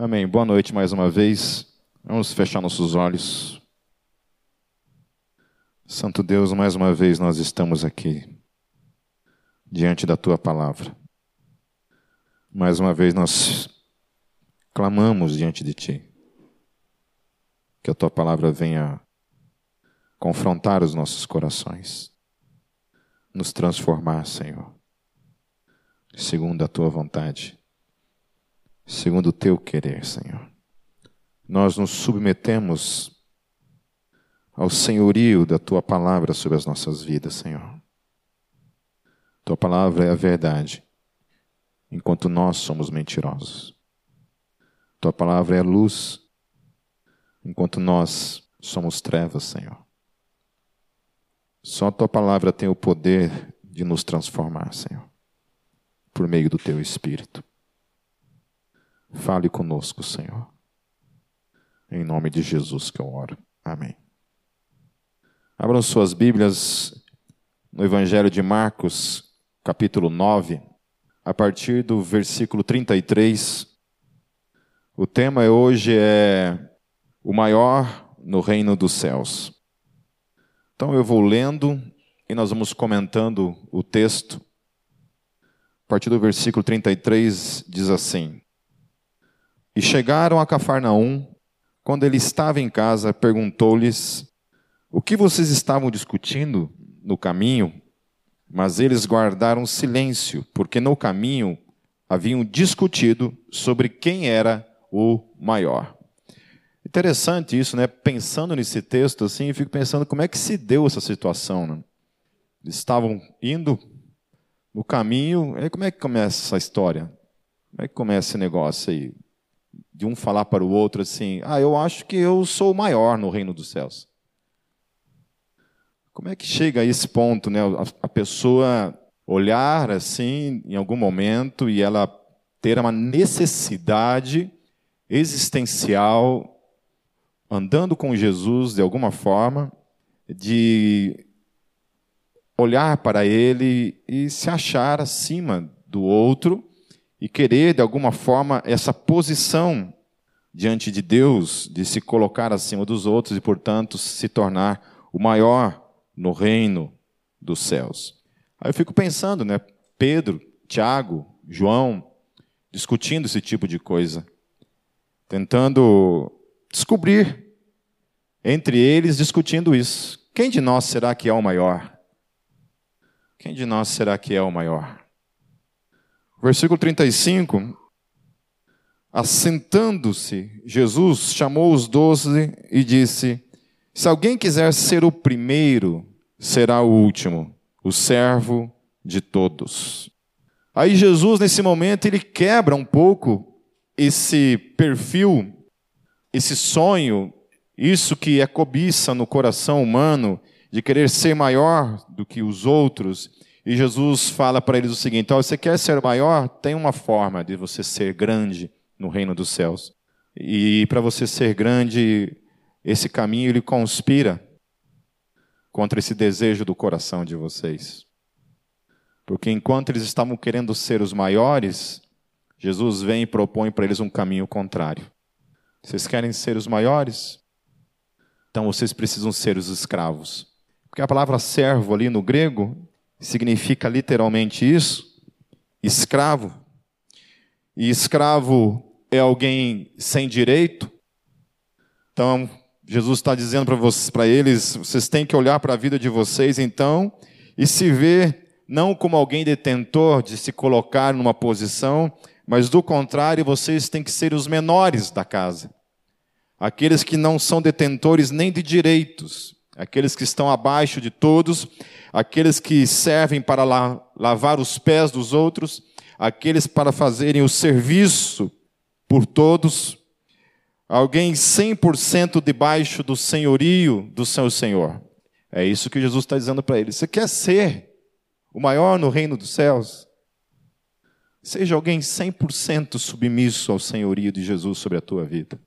Amém. Boa noite mais uma vez. Vamos fechar nossos olhos. Santo Deus, mais uma vez nós estamos aqui diante da tua palavra. Mais uma vez nós clamamos diante de ti. Que a tua palavra venha confrontar os nossos corações, nos transformar, Senhor, segundo a tua vontade segundo o teu querer, Senhor. Nós nos submetemos ao senhorio da tua palavra sobre as nossas vidas, Senhor. Tua palavra é a verdade, enquanto nós somos mentirosos. Tua palavra é a luz, enquanto nós somos trevas, Senhor. Só a tua palavra tem o poder de nos transformar, Senhor, por meio do teu espírito. Fale conosco, Senhor. Em nome de Jesus que eu oro. Amém. Abram suas Bíblias no Evangelho de Marcos, capítulo 9, a partir do versículo 33. O tema hoje é o maior no reino dos céus. Então eu vou lendo e nós vamos comentando o texto. A partir do versículo 33 diz assim: e chegaram a Cafarnaum. Quando ele estava em casa, perguntou-lhes: O que vocês estavam discutindo no caminho? Mas eles guardaram silêncio, porque no caminho haviam discutido sobre quem era o maior. Interessante isso, né? Pensando nesse texto assim, eu fico pensando como é que se deu essa situação. Né? Eles estavam indo no caminho, aí como é que começa essa história? Como é que começa esse negócio aí? De um falar para o outro assim: Ah, eu acho que eu sou o maior no reino dos céus. Como é que chega a esse ponto, né? A pessoa olhar assim em algum momento e ela ter uma necessidade existencial, andando com Jesus de alguma forma, de olhar para ele e se achar acima do outro e querer, de alguma forma, essa posição diante de Deus, de se colocar acima dos outros e, portanto, se tornar o maior no reino dos céus. Aí eu fico pensando, né? Pedro, Tiago, João, discutindo esse tipo de coisa, tentando descobrir entre eles, discutindo isso. Quem de nós será que é o maior? Quem de nós será que é o maior? Versículo 35. Assentando-se, Jesus chamou os doze e disse: Se alguém quiser ser o primeiro, será o último, o servo de todos. Aí Jesus, nesse momento, ele quebra um pouco esse perfil, esse sonho, isso que é cobiça no coração humano, de querer ser maior do que os outros, e Jesus fala para eles o seguinte: oh, você quer ser maior? Tem uma forma de você ser grande no reino dos céus. E para você ser grande, esse caminho ele conspira contra esse desejo do coração de vocês. Porque enquanto eles estavam querendo ser os maiores, Jesus vem e propõe para eles um caminho contrário. Vocês querem ser os maiores? Então vocês precisam ser os escravos. Porque a palavra servo ali no grego significa literalmente isso, escravo. E escravo é alguém sem direito. Então, Jesus está dizendo para eles: vocês têm que olhar para a vida de vocês, então, e se ver não como alguém detentor de se colocar numa posição, mas do contrário, vocês têm que ser os menores da casa. Aqueles que não são detentores nem de direitos, aqueles que estão abaixo de todos, aqueles que servem para lavar os pés dos outros, aqueles para fazerem o serviço por todos, alguém 100% debaixo do senhorio do seu Senhor. É isso que Jesus está dizendo para ele. Você quer ser o maior no reino dos céus? Seja alguém 100% submisso ao senhorio de Jesus sobre a tua vida.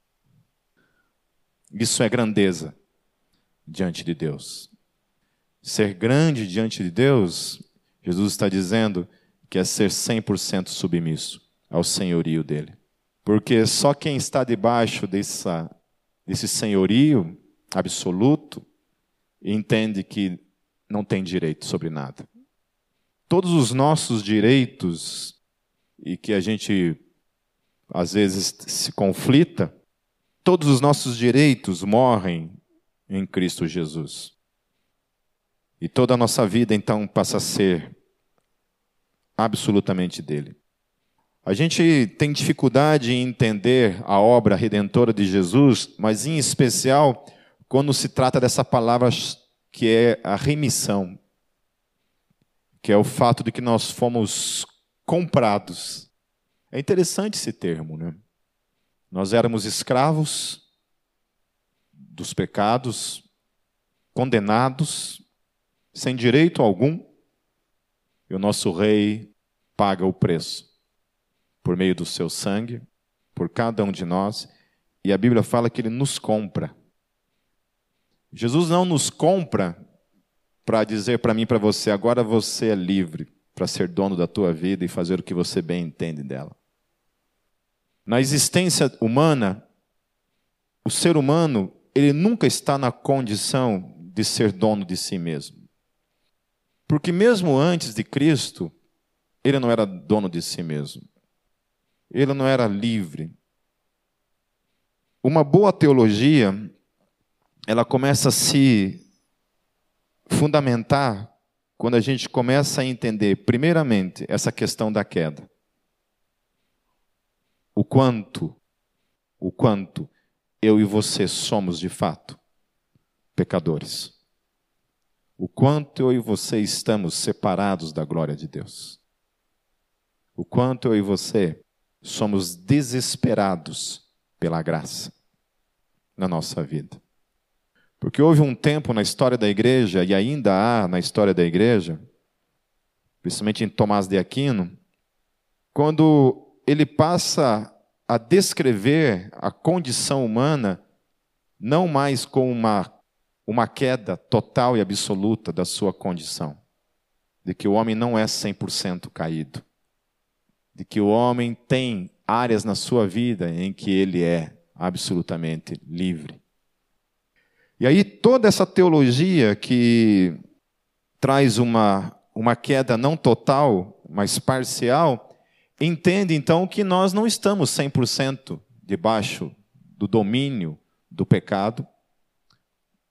Isso é grandeza diante de Deus. Ser grande diante de Deus, Jesus está dizendo que é ser 100% submisso ao senhorio dele. Porque só quem está debaixo dessa, desse senhorio absoluto entende que não tem direito sobre nada. Todos os nossos direitos, e que a gente às vezes se conflita, todos os nossos direitos morrem em Cristo Jesus. E toda a nossa vida então passa a ser absolutamente dele. A gente tem dificuldade em entender a obra redentora de Jesus, mas em especial quando se trata dessa palavra que é a remissão, que é o fato de que nós fomos comprados. É interessante esse termo, né? Nós éramos escravos dos pecados, condenados, sem direito algum, e o nosso rei paga o preço por meio do seu sangue, por cada um de nós, e a Bíblia fala que ele nos compra. Jesus não nos compra para dizer para mim para você, agora você é livre para ser dono da tua vida e fazer o que você bem entende dela. Na existência humana, o ser humano, ele nunca está na condição de ser dono de si mesmo. Porque mesmo antes de Cristo, ele não era dono de si mesmo. Ele não era livre. Uma boa teologia ela começa a se fundamentar quando a gente começa a entender, primeiramente, essa questão da queda. O quanto, o quanto eu e você somos de fato pecadores. O quanto eu e você estamos separados da glória de Deus. O quanto eu e você somos desesperados pela graça na nossa vida. Porque houve um tempo na história da igreja, e ainda há na história da igreja, principalmente em Tomás de Aquino, quando ele passa a descrever a condição humana não mais como uma, uma queda total e absoluta da sua condição, de que o homem não é 100% caído, de que o homem tem áreas na sua vida em que ele é absolutamente livre. E aí toda essa teologia que traz uma, uma queda não total, mas parcial, entende então que nós não estamos 100% debaixo do domínio do pecado,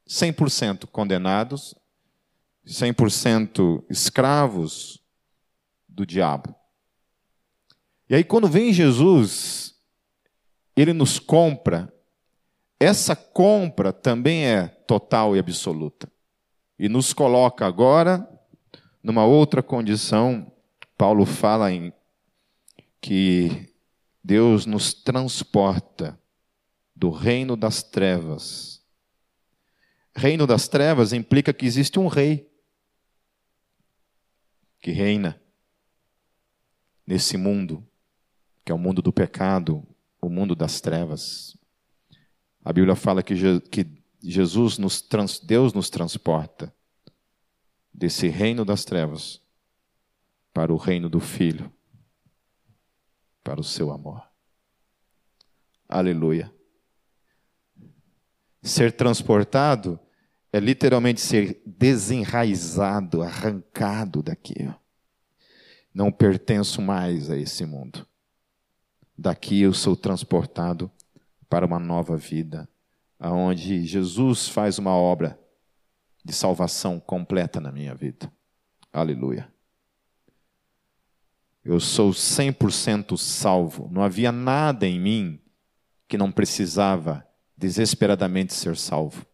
100% condenados, 100% escravos do diabo. E aí quando vem Jesus, ele nos compra essa compra também é total e absoluta. E nos coloca agora numa outra condição. Paulo fala em que Deus nos transporta do reino das trevas. Reino das trevas implica que existe um rei que reina nesse mundo, que é o mundo do pecado, o mundo das trevas. A Bíblia fala que, Jesus nos trans, Deus nos transporta desse reino das trevas para o reino do Filho, para o seu amor. Aleluia. Ser transportado é literalmente ser desenraizado, arrancado daqui. Não pertenço mais a esse mundo. Daqui eu sou transportado para uma nova vida, aonde Jesus faz uma obra de salvação completa na minha vida. Aleluia. Eu sou 100% salvo. Não havia nada em mim que não precisava desesperadamente ser salvo,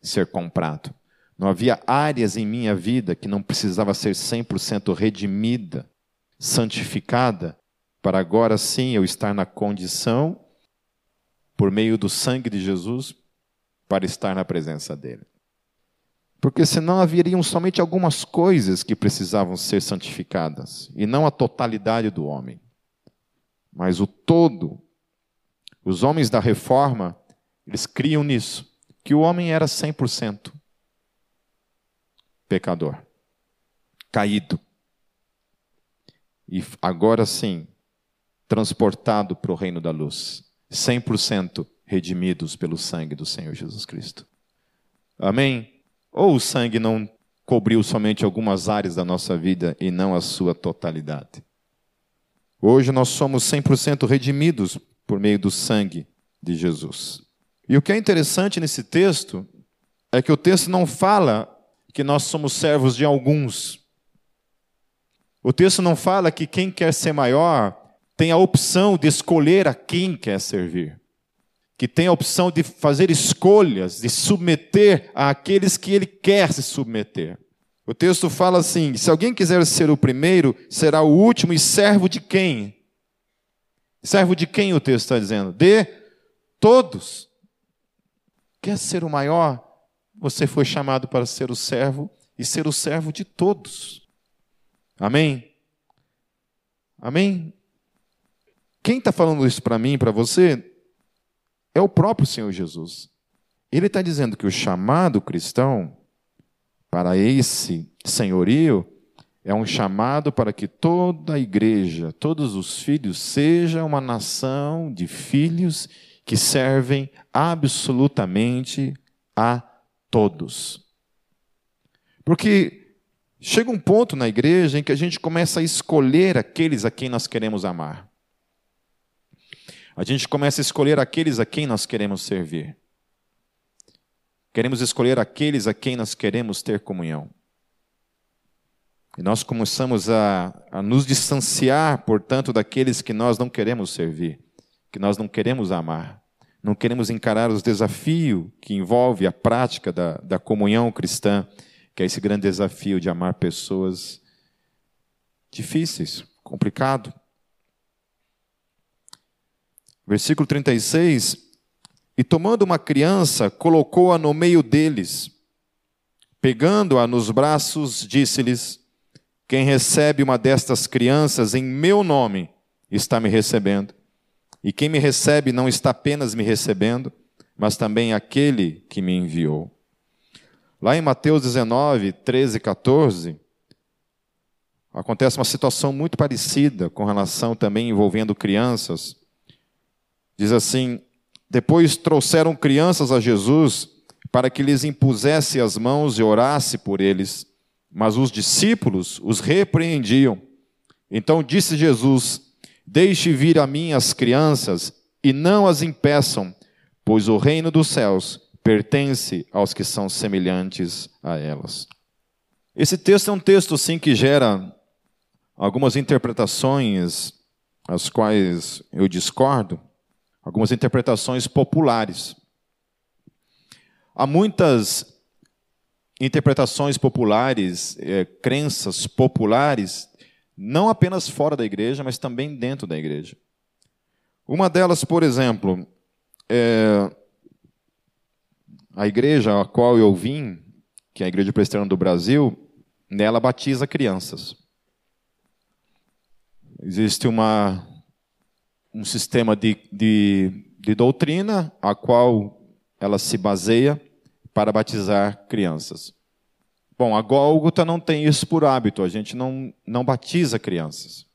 ser comprado. Não havia áreas em minha vida que não precisava ser 100% redimida, santificada, para agora sim eu estar na condição por meio do sangue de Jesus para estar na presença dele. Porque senão haveriam somente algumas coisas que precisavam ser santificadas, e não a totalidade do homem, mas o todo. Os homens da reforma, eles criam nisso, que o homem era 100% pecador, caído. E agora sim, transportado para o reino da luz, 100% redimidos pelo sangue do Senhor Jesus Cristo. Amém? Ou o sangue não cobriu somente algumas áreas da nossa vida e não a sua totalidade. Hoje nós somos 100% redimidos por meio do sangue de Jesus. E o que é interessante nesse texto é que o texto não fala que nós somos servos de alguns. O texto não fala que quem quer ser maior tem a opção de escolher a quem quer servir. Que tem a opção de fazer escolhas, de submeter àqueles que ele quer se submeter. O texto fala assim: se alguém quiser ser o primeiro, será o último e servo de quem? Servo de quem o texto está dizendo? De todos. Quer ser o maior? Você foi chamado para ser o servo e ser o servo de todos. Amém? Amém? Quem está falando isso para mim, para você, é o próprio Senhor Jesus. Ele está dizendo que o chamado cristão para esse senhorio é um chamado para que toda a igreja, todos os filhos, seja uma nação de filhos que servem absolutamente a todos. Porque chega um ponto na igreja em que a gente começa a escolher aqueles a quem nós queremos amar. A gente começa a escolher aqueles a quem nós queremos servir. Queremos escolher aqueles a quem nós queremos ter comunhão. E nós começamos a, a nos distanciar, portanto, daqueles que nós não queremos servir, que nós não queremos amar, não queremos encarar os desafios que envolve a prática da, da comunhão cristã, que é esse grande desafio de amar pessoas difíceis, complicado. Versículo 36 e tomando uma criança, colocou-a no meio deles. Pegando-a nos braços, disse-lhes: Quem recebe uma destas crianças em meu nome está me recebendo. E quem me recebe não está apenas me recebendo, mas também aquele que me enviou. Lá em Mateus 19, 13 e 14, acontece uma situação muito parecida com relação também envolvendo crianças. Diz assim: depois trouxeram crianças a Jesus para que lhes impusesse as mãos e orasse por eles. Mas os discípulos os repreendiam. Então disse Jesus: Deixe vir a mim as crianças e não as impeçam, pois o reino dos céus pertence aos que são semelhantes a elas. Esse texto é um texto sim que gera algumas interpretações, as quais eu discordo algumas interpretações populares. Há muitas interpretações populares, é, crenças populares, não apenas fora da igreja, mas também dentro da igreja. Uma delas, por exemplo, é a igreja a qual eu vim, que é a Igreja Presbiteriana do Brasil, nela batiza crianças. Existe uma um sistema de, de, de doutrina a qual ela se baseia para batizar crianças. Bom, a Gólgota não tem isso por hábito, a gente não, não batiza crianças.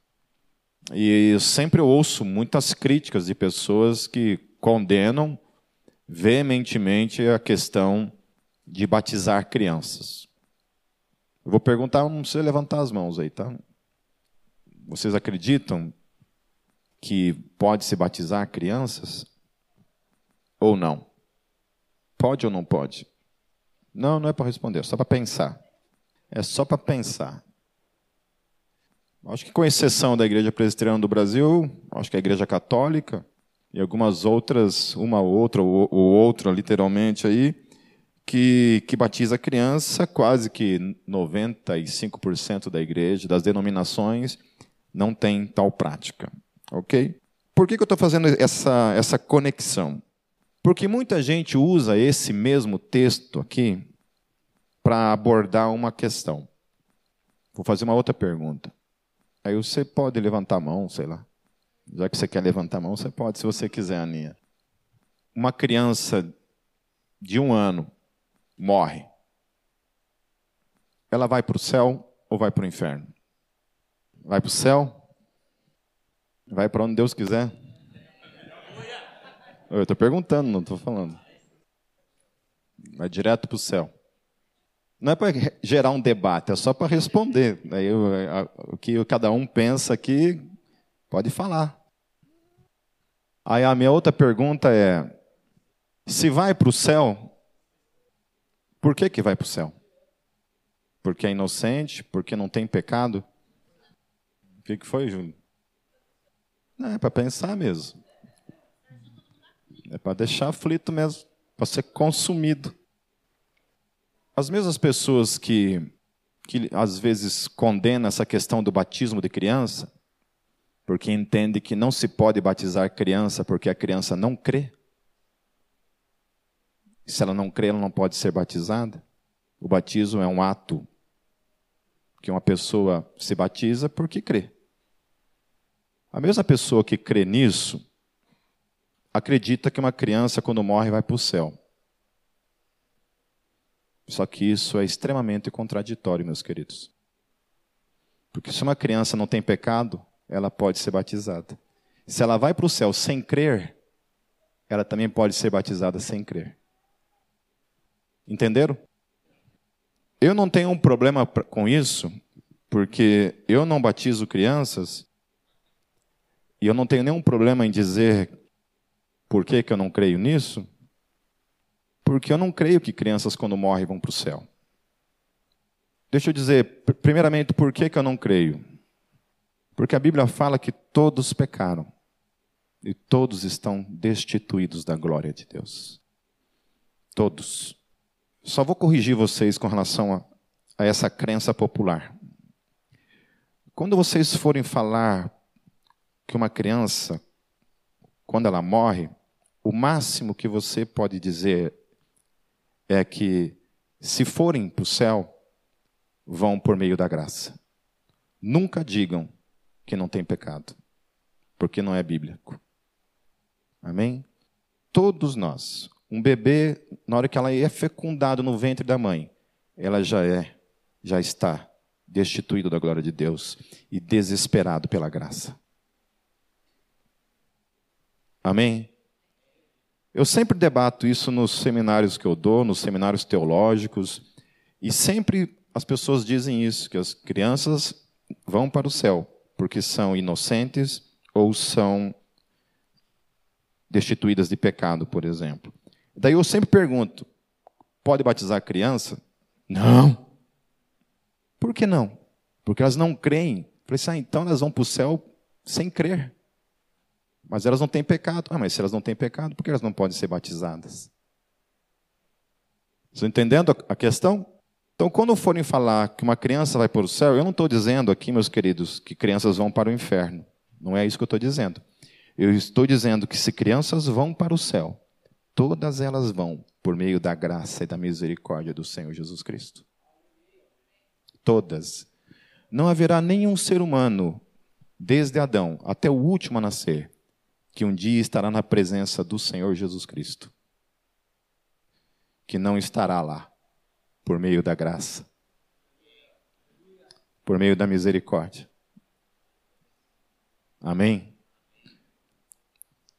E eu sempre ouço muitas críticas de pessoas que condenam veementemente a questão de batizar crianças. Eu vou perguntar, não precisa levantar as mãos aí, tá? Vocês acreditam que pode se batizar crianças? Ou não? Pode ou não pode? Não, não é para responder, é só para pensar. É só para pensar. Acho que com exceção da Igreja Presbiteriana do Brasil, acho que a Igreja Católica e algumas outras, uma ou outra ou, ou outra literalmente aí, que, que batiza criança, quase que 95% da igreja, das denominações, não tem tal prática. Ok? Por que, que eu estou fazendo essa, essa conexão? Porque muita gente usa esse mesmo texto aqui para abordar uma questão. Vou fazer uma outra pergunta. Aí você pode levantar a mão, sei lá. Já que você quer levantar a mão, você pode, se você quiser, Aninha. Uma criança de um ano morre. Ela vai para o céu ou vai para o inferno? Vai para o céu Vai para onde Deus quiser. Eu estou perguntando, não estou falando. Vai direto para o céu. Não é para gerar um debate, é só para responder. Aí, o que cada um pensa aqui, pode falar. Aí a minha outra pergunta é: se vai para o céu, por que, que vai para o céu? Porque é inocente? Porque não tem pecado? O que, que foi, Júlio? Não, é para pensar mesmo. É para deixar aflito mesmo, para ser consumido. As mesmas pessoas que, que às vezes condenam essa questão do batismo de criança, porque entende que não se pode batizar criança porque a criança não crê. Se ela não crê, ela não pode ser batizada. O batismo é um ato que uma pessoa se batiza porque crê. A mesma pessoa que crê nisso acredita que uma criança, quando morre, vai para o céu. Só que isso é extremamente contraditório, meus queridos. Porque se uma criança não tem pecado, ela pode ser batizada. Se ela vai para o céu sem crer, ela também pode ser batizada sem crer. Entenderam? Eu não tenho um problema com isso, porque eu não batizo crianças, e eu não tenho nenhum problema em dizer por que, que eu não creio nisso, porque eu não creio que crianças, quando morrem, vão para o céu. Deixa eu dizer, primeiramente, por que, que eu não creio? Porque a Bíblia fala que todos pecaram e todos estão destituídos da glória de Deus. Todos. Só vou corrigir vocês com relação a, a essa crença popular. Quando vocês forem falar que uma criança, quando ela morre, o máximo que você pode dizer é que, se forem para o céu, vão por meio da graça. Nunca digam que não tem pecado, porque não é bíblico. Amém? Todos nós, um bebê, na hora que ela é fecundado no ventre da mãe, ela já é, já está destituído da glória de Deus e desesperado pela graça. Amém? Eu sempre debato isso nos seminários que eu dou, nos seminários teológicos, e sempre as pessoas dizem isso, que as crianças vão para o céu porque são inocentes ou são destituídas de pecado, por exemplo. Daí eu sempre pergunto: pode batizar criança? Não. Por que não? Porque elas não creem. Eu falei assim, ah, então elas vão para o céu sem crer. Mas elas não têm pecado. Ah, mas se elas não têm pecado, por que elas não podem ser batizadas? Estão entendendo a questão? Então, quando forem falar que uma criança vai para o céu, eu não estou dizendo aqui, meus queridos, que crianças vão para o inferno. Não é isso que eu estou dizendo. Eu estou dizendo que se crianças vão para o céu, todas elas vão por meio da graça e da misericórdia do Senhor Jesus Cristo. Todas. Não haverá nenhum ser humano, desde Adão até o último a nascer, que um dia estará na presença do Senhor Jesus Cristo. Que não estará lá, por meio da graça, por meio da misericórdia. Amém?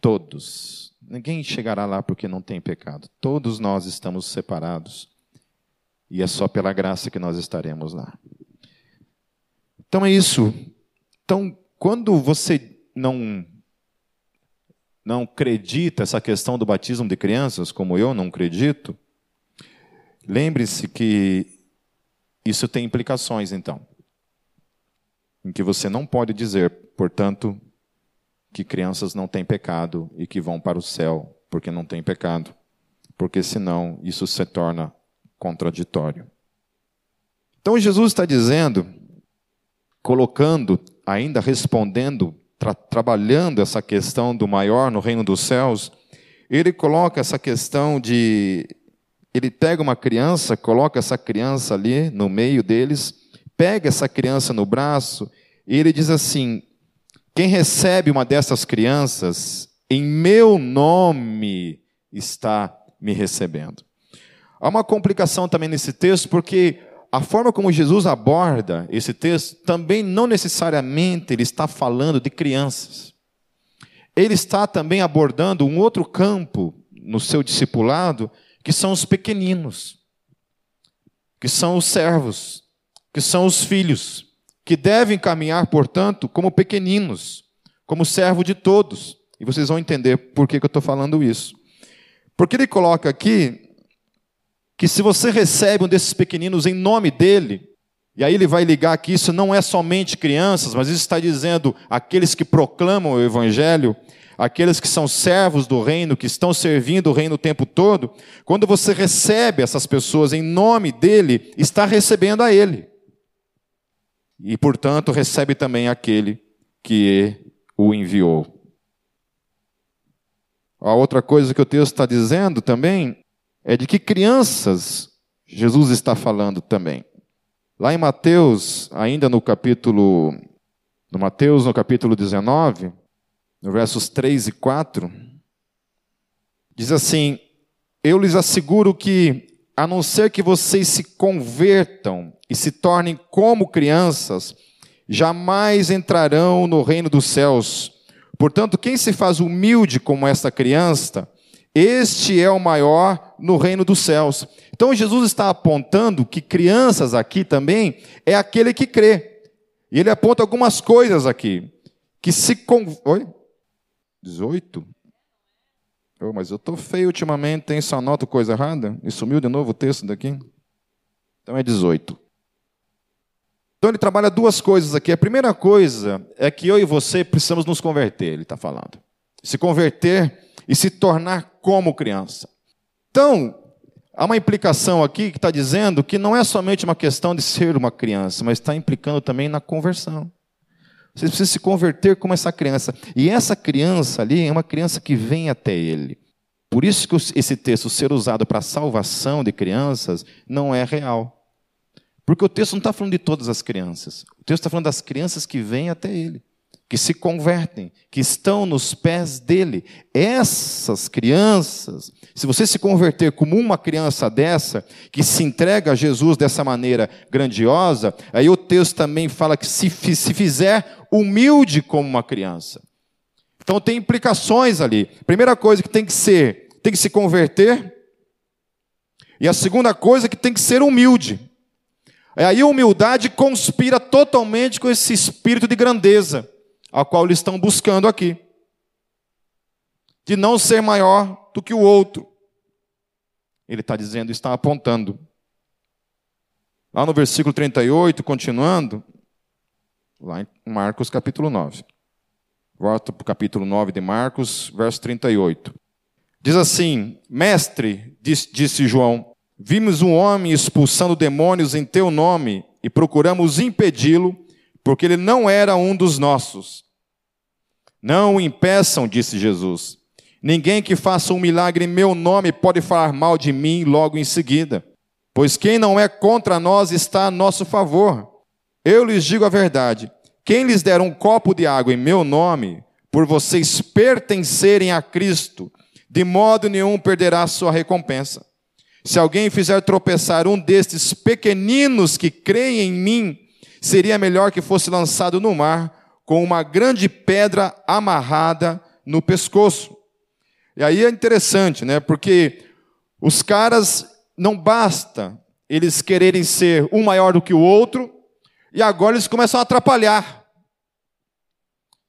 Todos. Ninguém chegará lá porque não tem pecado. Todos nós estamos separados. E é só pela graça que nós estaremos lá. Então é isso. Então, quando você não não acredita essa questão do batismo de crianças, como eu não acredito, lembre-se que isso tem implicações, então. Em que você não pode dizer, portanto, que crianças não têm pecado e que vão para o céu porque não têm pecado, porque senão isso se torna contraditório. Então Jesus está dizendo, colocando, ainda respondendo, tra trabalhando essa questão do maior no reino dos céus, ele coloca essa questão de. Ele pega uma criança, coloca essa criança ali no meio deles, pega essa criança no braço, e ele diz assim: quem recebe uma dessas crianças, em meu nome está me recebendo. Há uma complicação também nesse texto, porque a forma como Jesus aborda esse texto também não necessariamente ele está falando de crianças. ele está também abordando um outro campo no seu discipulado, que são os pequeninos, que são os servos, que são os filhos, que devem caminhar, portanto, como pequeninos, como servo de todos. E vocês vão entender por que, que eu estou falando isso. Porque ele coloca aqui que se você recebe um desses pequeninos em nome dele, e aí ele vai ligar que isso não é somente crianças, mas isso está dizendo aqueles que proclamam o evangelho, aqueles que são servos do reino, que estão servindo o reino o tempo todo, quando você recebe essas pessoas em nome dele, está recebendo a ele. E, portanto, recebe também aquele que o enviou. A outra coisa que o texto está dizendo também é de que crianças Jesus está falando também. Lá em Mateus, ainda no capítulo, no Mateus, no capítulo 19, no versos 3 e 4, diz assim: Eu lhes asseguro que, a não ser que vocês se convertam e se tornem como crianças, jamais entrarão no reino dos céus. Portanto, quem se faz humilde como esta criança, este é o maior no reino dos céus. Então Jesus está apontando que crianças aqui também é aquele que crê. E ele aponta algumas coisas aqui. Que se. Con... Oi? 18? Oh, mas eu estou feio ultimamente, hein? Só anoto coisa errada? E sumiu de novo o texto daqui? Então é 18. Então ele trabalha duas coisas aqui. A primeira coisa é que eu e você precisamos nos converter, ele está falando. Se converter e se tornar como criança. Então, há uma implicação aqui que está dizendo que não é somente uma questão de ser uma criança, mas está implicando também na conversão. Você precisa se converter como essa criança. E essa criança ali é uma criança que vem até ele. Por isso que esse texto ser usado para a salvação de crianças não é real. Porque o texto não está falando de todas as crianças. O texto está falando das crianças que vêm até ele que se convertem, que estão nos pés dele. Essas crianças, se você se converter como uma criança dessa, que se entrega a Jesus dessa maneira grandiosa, aí o texto também fala que se, se fizer humilde como uma criança. Então tem implicações ali. Primeira coisa que tem que ser, tem que se converter. E a segunda coisa é que tem que ser humilde. Aí a humildade conspira totalmente com esse espírito de grandeza a qual eles estão buscando aqui. De não ser maior do que o outro. Ele está dizendo, está apontando. Lá no versículo 38, continuando, lá em Marcos capítulo 9. Volta para o capítulo 9 de Marcos, verso 38. Diz assim: Mestre, disse, disse João, vimos um homem expulsando demônios em teu nome e procuramos impedi-lo porque ele não era um dos nossos. Não o impeçam, disse Jesus. Ninguém que faça um milagre em meu nome pode falar mal de mim logo em seguida, pois quem não é contra nós está a nosso favor. Eu lhes digo a verdade: quem lhes der um copo de água em meu nome, por vocês pertencerem a Cristo, de modo nenhum perderá sua recompensa. Se alguém fizer tropeçar um destes pequeninos que creem em mim, seria melhor que fosse lançado no mar com uma grande pedra amarrada no pescoço. E aí é interessante, né? Porque os caras não basta eles quererem ser um maior do que o outro, e agora eles começam a atrapalhar.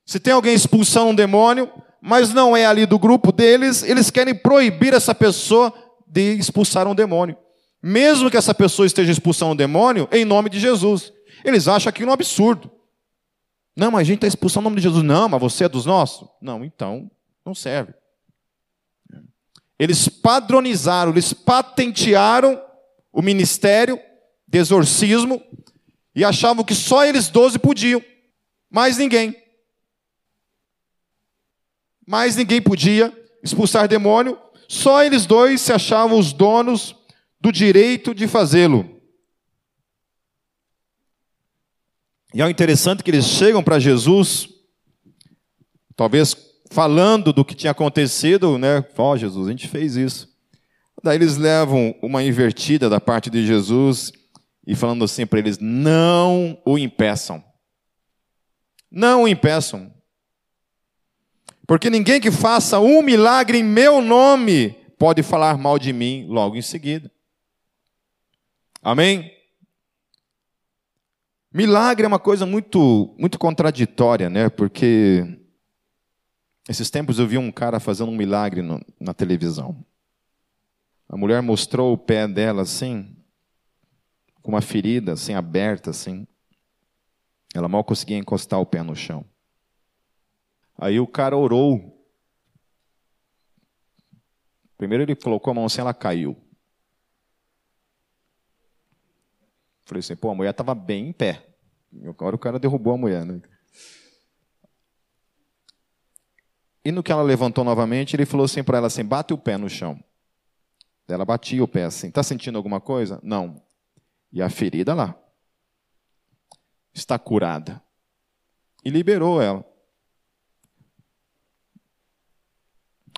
Se tem alguém expulsando um demônio, mas não é ali do grupo deles, eles querem proibir essa pessoa de expulsar um demônio. Mesmo que essa pessoa esteja expulsando um demônio, em nome de Jesus. Eles acham aquilo um absurdo. Não, mas a gente está expulsando o nome de Jesus. Não, mas você é dos nossos? Não, então não serve. Eles padronizaram, eles patentearam o ministério de exorcismo e achavam que só eles doze podiam, mais ninguém. Mais ninguém podia expulsar demônio, só eles dois se achavam os donos do direito de fazê-lo. E é interessante que eles chegam para Jesus, talvez falando do que tinha acontecido, né? Ó, oh, Jesus, a gente fez isso. Daí eles levam uma invertida da parte de Jesus e falando assim para eles: não o impeçam. Não o impeçam. Porque ninguém que faça um milagre em meu nome pode falar mal de mim logo em seguida. Amém? Milagre é uma coisa muito, muito contraditória, né? Porque esses tempos eu vi um cara fazendo um milagre no, na televisão. A mulher mostrou o pé dela assim, com uma ferida assim aberta assim. Ela mal conseguia encostar o pé no chão. Aí o cara orou. Primeiro ele colocou a mão assim, ela caiu. Falei assim, pô, a mulher estava bem em pé. Agora o cara derrubou a mulher, né? E no que ela levantou novamente, ele falou assim para ela assim: bate o pé no chão. Ela batia o pé assim: está sentindo alguma coisa? Não. E a ferida lá está curada. E liberou ela.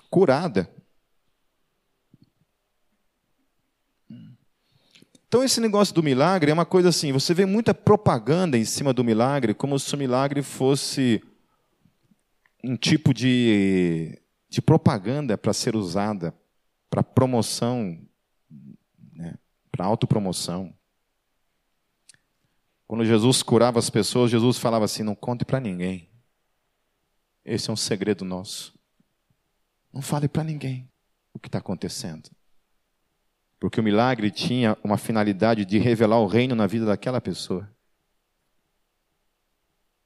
Curada. Então, esse negócio do milagre é uma coisa assim: você vê muita propaganda em cima do milagre, como se o milagre fosse um tipo de, de propaganda para ser usada para promoção, né, para autopromoção. Quando Jesus curava as pessoas, Jesus falava assim: não conte para ninguém. Esse é um segredo nosso. Não fale para ninguém o que está acontecendo. Porque o milagre tinha uma finalidade de revelar o reino na vida daquela pessoa.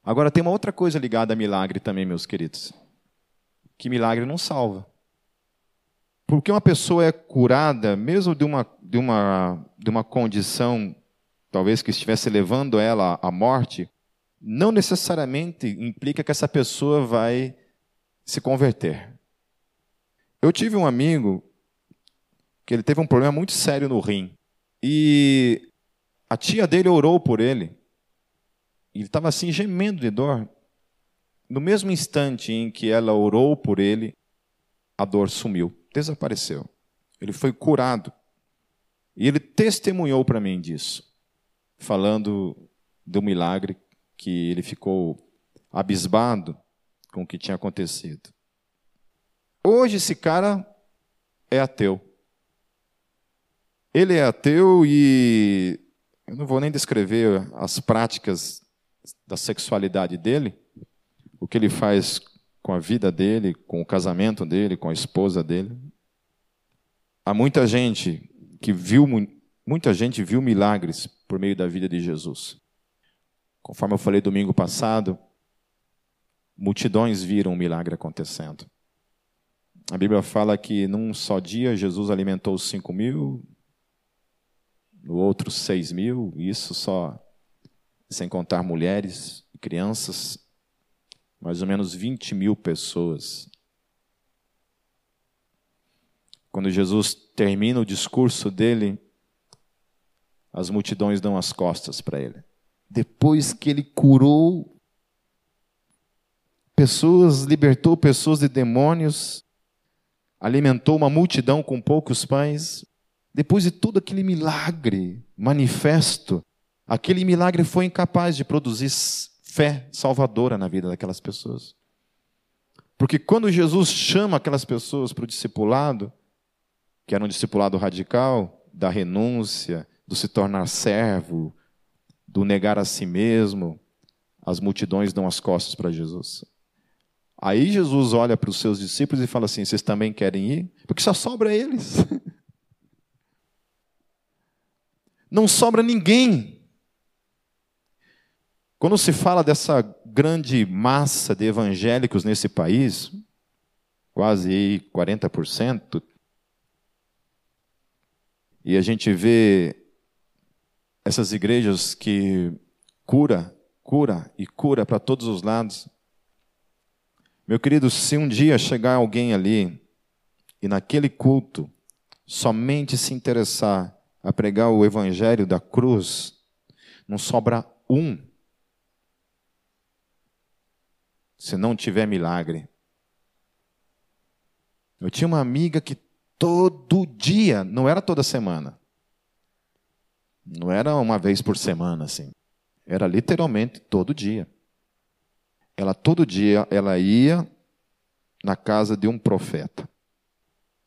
Agora tem uma outra coisa ligada a milagre também, meus queridos. Que milagre não salva. Porque uma pessoa é curada, mesmo de uma, de uma, de uma condição, talvez que estivesse levando ela à morte, não necessariamente implica que essa pessoa vai se converter. Eu tive um amigo que ele teve um problema muito sério no rim. E a tia dele orou por ele. Ele estava assim gemendo de dor. No mesmo instante em que ela orou por ele, a dor sumiu, desapareceu. Ele foi curado. E ele testemunhou para mim disso, falando do milagre que ele ficou abismado com o que tinha acontecido. Hoje esse cara é ateu. Ele é ateu e eu não vou nem descrever as práticas da sexualidade dele, o que ele faz com a vida dele, com o casamento dele, com a esposa dele. Há muita gente que viu muita gente viu milagres por meio da vida de Jesus. Conforme eu falei domingo passado, multidões viram um milagre acontecendo. A Bíblia fala que num só dia Jesus alimentou os cinco mil, no outro seis mil, isso só sem contar mulheres e crianças, mais ou menos 20 mil pessoas. Quando Jesus termina o discurso dele, as multidões dão as costas para ele. Depois que ele curou pessoas, libertou pessoas de demônios, alimentou uma multidão com poucos pães, depois de todo aquele milagre manifesto, aquele milagre foi incapaz de produzir fé salvadora na vida daquelas pessoas. Porque quando Jesus chama aquelas pessoas para o discipulado, que era um discipulado radical, da renúncia, do se tornar servo, do negar a si mesmo, as multidões dão as costas para Jesus. Aí Jesus olha para os seus discípulos e fala assim: Vocês também querem ir? Porque só sobra eles. não sobra ninguém. Quando se fala dessa grande massa de evangélicos nesse país, quase 40%, e a gente vê essas igrejas que cura, cura e cura para todos os lados. Meu querido, se um dia chegar alguém ali e naquele culto somente se interessar a pregar o evangelho da cruz, não sobra um se não tiver milagre. Eu tinha uma amiga que todo dia, não era toda semana, não era uma vez por semana assim, era literalmente todo dia. Ela todo dia ela ia na casa de um profeta.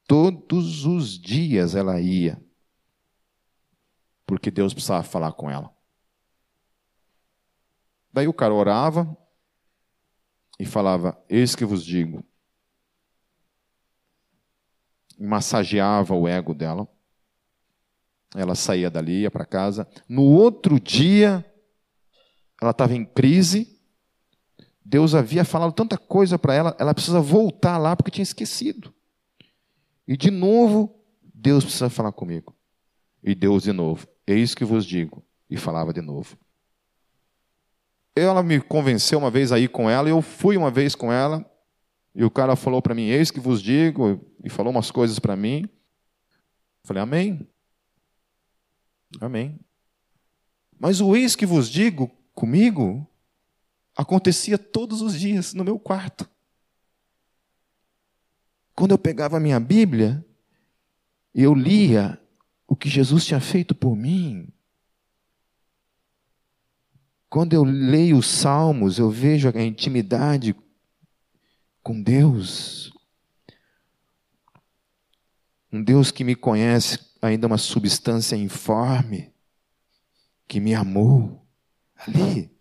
Todos os dias ela ia, porque Deus precisava falar com ela. Daí o cara orava e falava: Eis que vos digo. Massageava o ego dela. Ela saía dali, ia para casa. No outro dia, ela estava em crise. Deus havia falado tanta coisa para ela, ela precisa voltar lá porque tinha esquecido. E de novo, Deus precisa falar comigo. E Deus de novo, eis que vos digo. E falava de novo. Ela me convenceu uma vez aí com ela, eu fui uma vez com ela, e o cara falou para mim: Eis que vos digo, e falou umas coisas para mim. Falei: Amém. Amém. Mas o eis que vos digo comigo acontecia todos os dias no meu quarto. Quando eu pegava a minha Bíblia, eu lia o que Jesus tinha feito por mim. Quando eu leio os Salmos, eu vejo a intimidade com Deus. Um Deus que me conhece ainda uma substância informe, que me amou ali,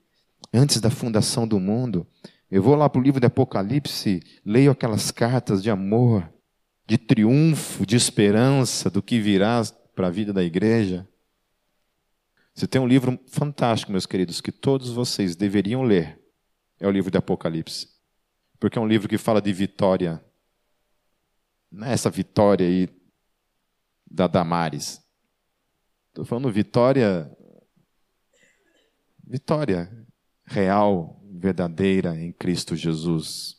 antes da fundação do mundo. Eu vou lá para o livro de Apocalipse, leio aquelas cartas de amor, de triunfo, de esperança do que virá para a vida da igreja. Você tem um livro fantástico, meus queridos, que todos vocês deveriam ler. É o livro de Apocalipse. Porque é um livro que fala de vitória. Não é essa vitória aí da Damares. Estou falando vitória. Vitória real, verdadeira em Cristo Jesus.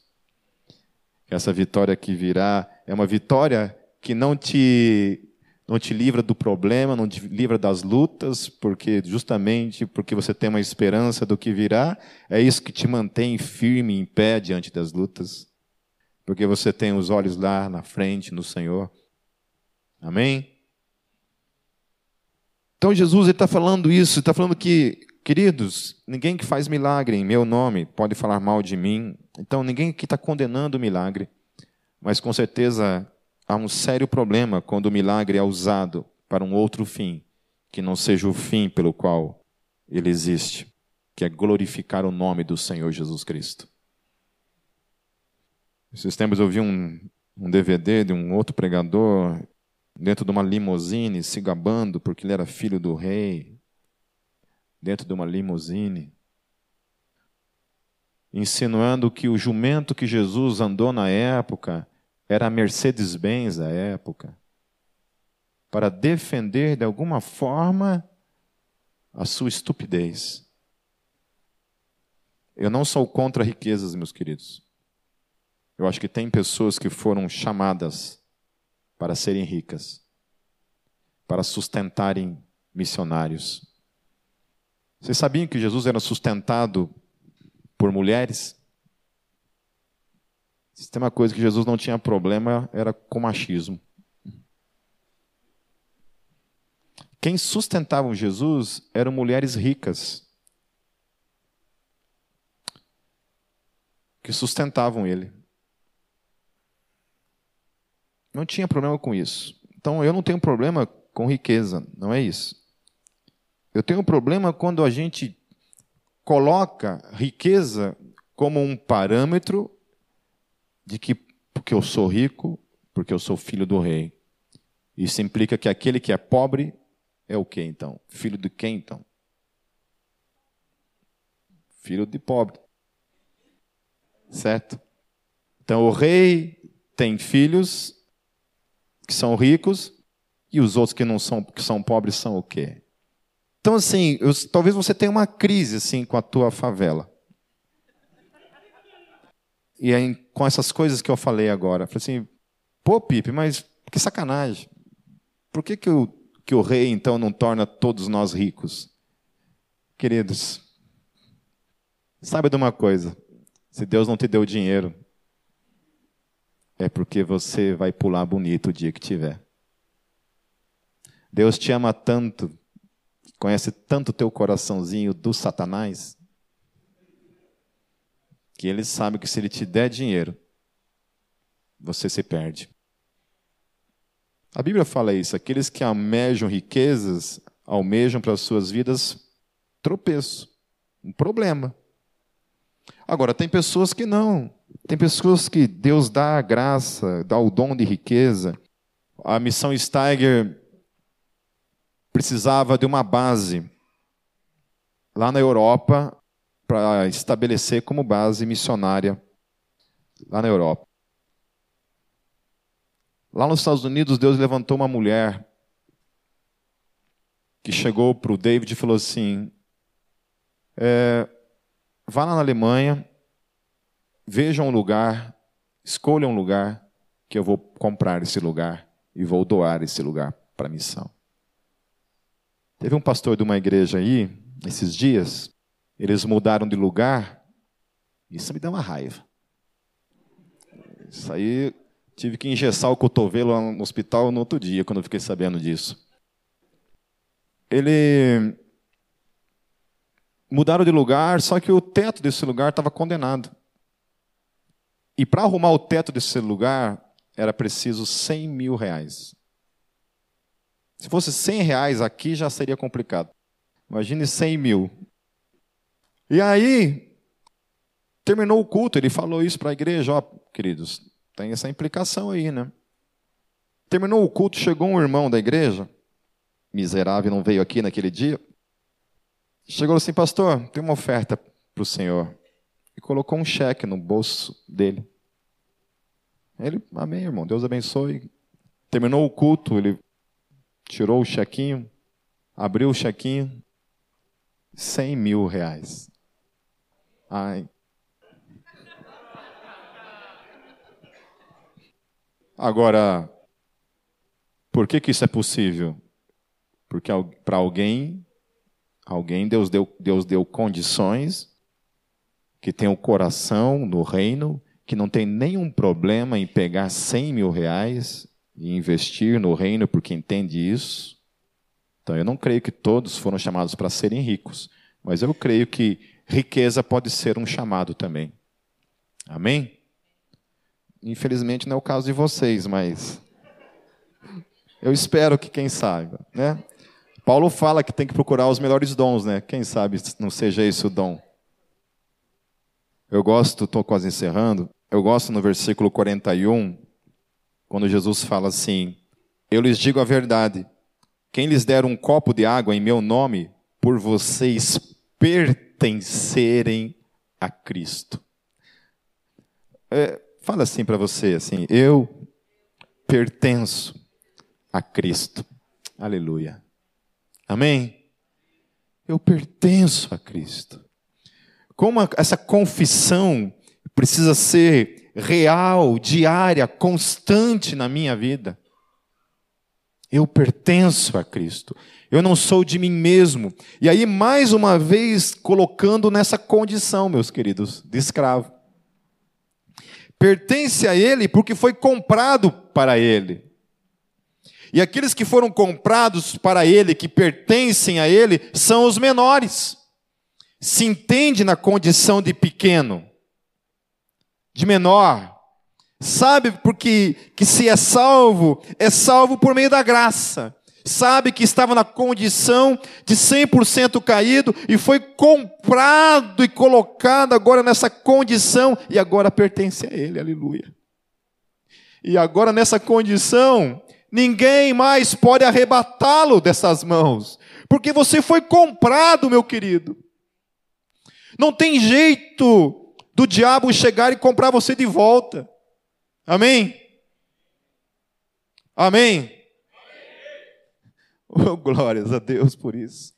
Essa vitória que virá é uma vitória que não te não te livra do problema, não te livra das lutas, porque justamente porque você tem uma esperança do que virá, é isso que te mantém firme em pé diante das lutas. Porque você tem os olhos lá na frente no Senhor. Amém? Então Jesus está falando isso, está falando que, queridos, ninguém que faz milagre em meu nome pode falar mal de mim. Então ninguém que está condenando o milagre, mas com certeza há um sério problema quando o milagre é usado para um outro fim, que não seja o fim pelo qual ele existe, que é glorificar o nome do Senhor Jesus Cristo. Esses tempos eu vi um, um DVD de um outro pregador dentro de uma limusine, se gabando porque ele era filho do rei, dentro de uma limusine, insinuando que o jumento que Jesus andou na época era a Mercedes-Benz da época, para defender de alguma forma a sua estupidez. Eu não sou contra riquezas, meus queridos. Eu acho que tem pessoas que foram chamadas para serem ricas, para sustentarem missionários. Vocês sabiam que Jesus era sustentado por mulheres? Se tem uma coisa que Jesus não tinha problema, era com machismo. Quem sustentavam Jesus eram mulheres ricas. Que sustentavam ele. Não tinha problema com isso. Então eu não tenho problema com riqueza, não é isso. Eu tenho problema quando a gente coloca riqueza como um parâmetro de que porque eu sou rico, porque eu sou filho do rei. Isso implica que aquele que é pobre é o que então? Filho de quem então? Filho de pobre. Certo? Então o rei tem filhos que são ricos e os outros que não são, que são pobres são o quê? Então, assim, eu, talvez você tenha uma crise assim com a tua favela. E aí, com essas coisas que eu falei agora, falei assim, pô, Pipe, mas que sacanagem. Por que, que, o, que o rei, então, não torna todos nós ricos? Queridos, saiba de uma coisa: se Deus não te deu dinheiro, é porque você vai pular bonito o dia que tiver. Deus te ama tanto, conhece tanto o teu coraçãozinho do Satanás, que ele sabe que se ele te der dinheiro, você se perde. A Bíblia fala isso: aqueles que almejam riquezas, almejam para as suas vidas tropeço, um problema. Agora, tem pessoas que não. Tem pessoas que Deus dá a graça, dá o dom de riqueza. A missão Steiger precisava de uma base lá na Europa para estabelecer como base missionária lá na Europa. Lá nos Estados Unidos, Deus levantou uma mulher que chegou para o David e falou assim: é, vá lá na Alemanha, veja um lugar, escolha um lugar, que eu vou comprar esse lugar e vou doar esse lugar para a missão. Teve um pastor de uma igreja aí, esses dias, eles mudaram de lugar, isso me dá uma raiva. Isso aí, tive que engessar o cotovelo no hospital no outro dia, quando eu fiquei sabendo disso. Ele mudaram de lugar, só que o teto desse lugar estava condenado. E para arrumar o teto desse lugar, era preciso 100 mil reais. Se fosse 100 reais aqui, já seria complicado. Imagine 100 mil. E aí, terminou o culto, ele falou isso para a igreja, ó, queridos, tem essa implicação aí, né? Terminou o culto, chegou um irmão da igreja, miserável, não veio aqui naquele dia, Chegou assim, pastor, tem uma oferta para o senhor. E colocou um cheque no bolso dele. Ele, amém, irmão, Deus abençoe. Terminou o culto, ele tirou o chequinho, abriu o chequinho, 100 mil reais. Ai. Agora, por que, que isso é possível? Porque para alguém Alguém, Deus deu, Deus deu condições, que tem o coração no reino, que não tem nenhum problema em pegar 100 mil reais e investir no reino porque entende isso. Então, eu não creio que todos foram chamados para serem ricos, mas eu creio que riqueza pode ser um chamado também. Amém? Infelizmente não é o caso de vocês, mas eu espero que quem saiba, né? Paulo fala que tem que procurar os melhores dons, né? Quem sabe não seja esse o dom. Eu gosto, estou quase encerrando, eu gosto no versículo 41, quando Jesus fala assim: Eu lhes digo a verdade, quem lhes der um copo de água em meu nome, por vocês pertencerem a Cristo. É, fala assim para você, assim, eu pertenço a Cristo. Aleluia. Amém? Eu pertenço a Cristo. Como essa confissão precisa ser real, diária, constante na minha vida. Eu pertenço a Cristo. Eu não sou de mim mesmo. E aí, mais uma vez, colocando nessa condição, meus queridos, de escravo. Pertence a Ele porque foi comprado para Ele. E aqueles que foram comprados para ele, que pertencem a ele, são os menores. Se entende na condição de pequeno, de menor. Sabe porque que se é salvo, é salvo por meio da graça. Sabe que estava na condição de 100% caído e foi comprado e colocado agora nessa condição e agora pertence a ele. Aleluia. E agora nessa condição, Ninguém mais pode arrebatá-lo dessas mãos, porque você foi comprado, meu querido. Não tem jeito do diabo chegar e comprar você de volta. Amém? Amém? Oh, glórias a Deus por isso.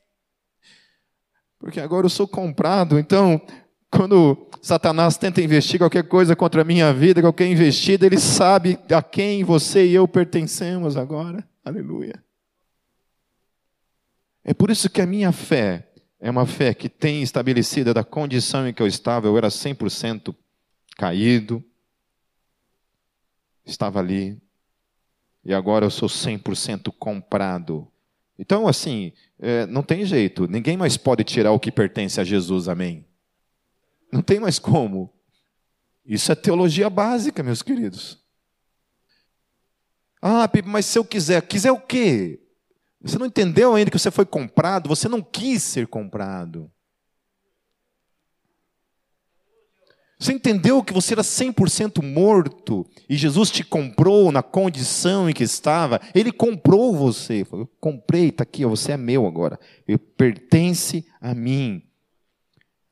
Porque agora eu sou comprado, então quando Satanás tenta investir qualquer coisa contra a minha vida, qualquer investida, ele sabe a quem você e eu pertencemos agora. Aleluia. É por isso que a minha fé é uma fé que tem estabelecida da condição em que eu estava, eu era 100% caído, estava ali, e agora eu sou 100% comprado. Então, assim, é, não tem jeito, ninguém mais pode tirar o que pertence a Jesus, amém? Não tem mais como. Isso é teologia básica, meus queridos. Ah, mas se eu quiser, quiser o quê? Você não entendeu ainda que você foi comprado? Você não quis ser comprado. Você entendeu que você era 100% morto e Jesus te comprou na condição em que estava? Ele comprou você. Eu comprei, está aqui, você é meu agora. Ele pertence a mim.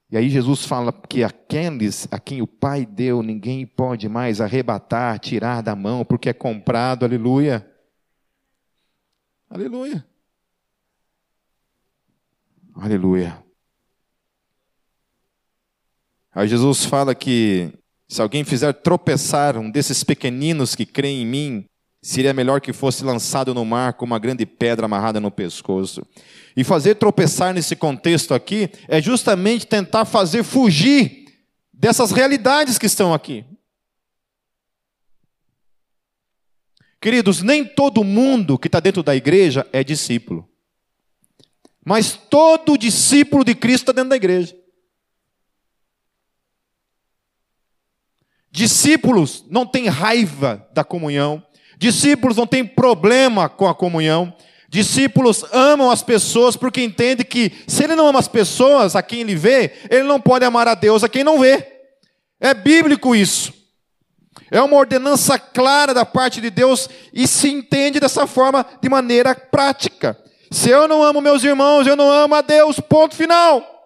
E aí Jesus fala que aqueles a quem o Pai deu, ninguém pode mais arrebatar, tirar da mão, porque é comprado, aleluia. Aleluia. Aleluia. Aí Jesus fala que se alguém fizer tropeçar um desses pequeninos que creem em mim, seria melhor que fosse lançado no mar com uma grande pedra amarrada no pescoço. E fazer tropeçar nesse contexto aqui é justamente tentar fazer fugir dessas realidades que estão aqui. Queridos, nem todo mundo que está dentro da igreja é discípulo. Mas todo discípulo de Cristo está dentro da igreja. Discípulos não têm raiva da comunhão. Discípulos não têm problema com a comunhão. Discípulos amam as pessoas porque entendem que se ele não ama as pessoas a quem ele vê, ele não pode amar a Deus a quem não vê. É bíblico isso. É uma ordenança clara da parte de Deus e se entende dessa forma de maneira prática. Se eu não amo meus irmãos, eu não amo a Deus, ponto final.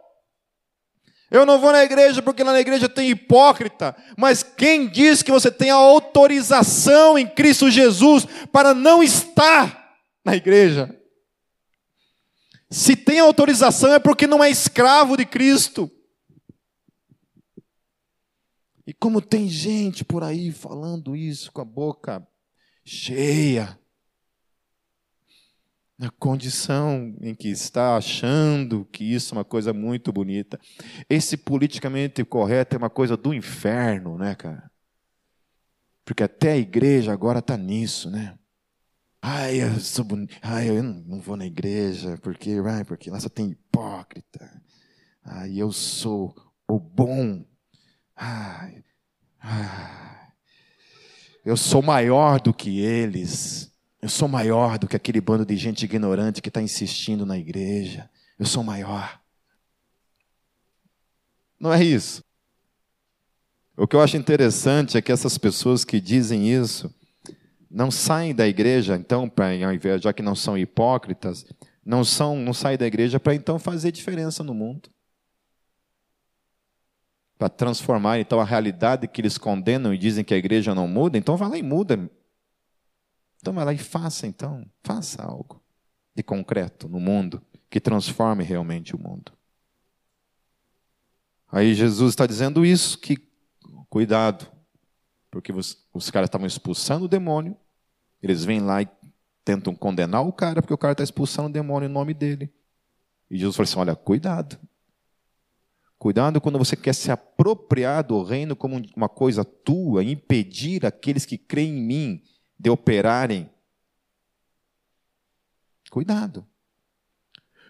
Eu não vou na igreja porque lá na igreja tem hipócrita, mas quem diz que você tem a autorização em Cristo Jesus para não estar na igreja? Se tem autorização é porque não é escravo de Cristo. E como tem gente por aí falando isso com a boca cheia, na condição em que está, achando que isso é uma coisa muito bonita. Esse politicamente correto é uma coisa do inferno, né, cara? Porque até a igreja agora está nisso, né? Ai, eu sou bonito. Ai, eu não vou na igreja porque, ai, porque lá só tem hipócrita. Ai, eu sou o bom. Ai, ai, eu sou maior do que eles. Eu sou maior do que aquele bando de gente ignorante que está insistindo na igreja. Eu sou maior. Não é isso. O que eu acho interessante é que essas pessoas que dizem isso não saem da igreja, então, para ao invés, já que não são hipócritas, não são, não saem da igreja para então fazer diferença no mundo. Para transformar então a realidade que eles condenam e dizem que a igreja não muda, então vai lá e muda. Então lá e faça então, faça algo de concreto no mundo que transforme realmente o mundo. Aí Jesus está dizendo isso, que cuidado, porque os, os caras estavam expulsando o demônio, eles vêm lá e tentam condenar o cara, porque o cara está expulsando o demônio em nome dele. E Jesus falou assim: olha, cuidado. Cuidado quando você quer se apropriar do reino como uma coisa tua, impedir aqueles que creem em mim de operarem. Cuidado.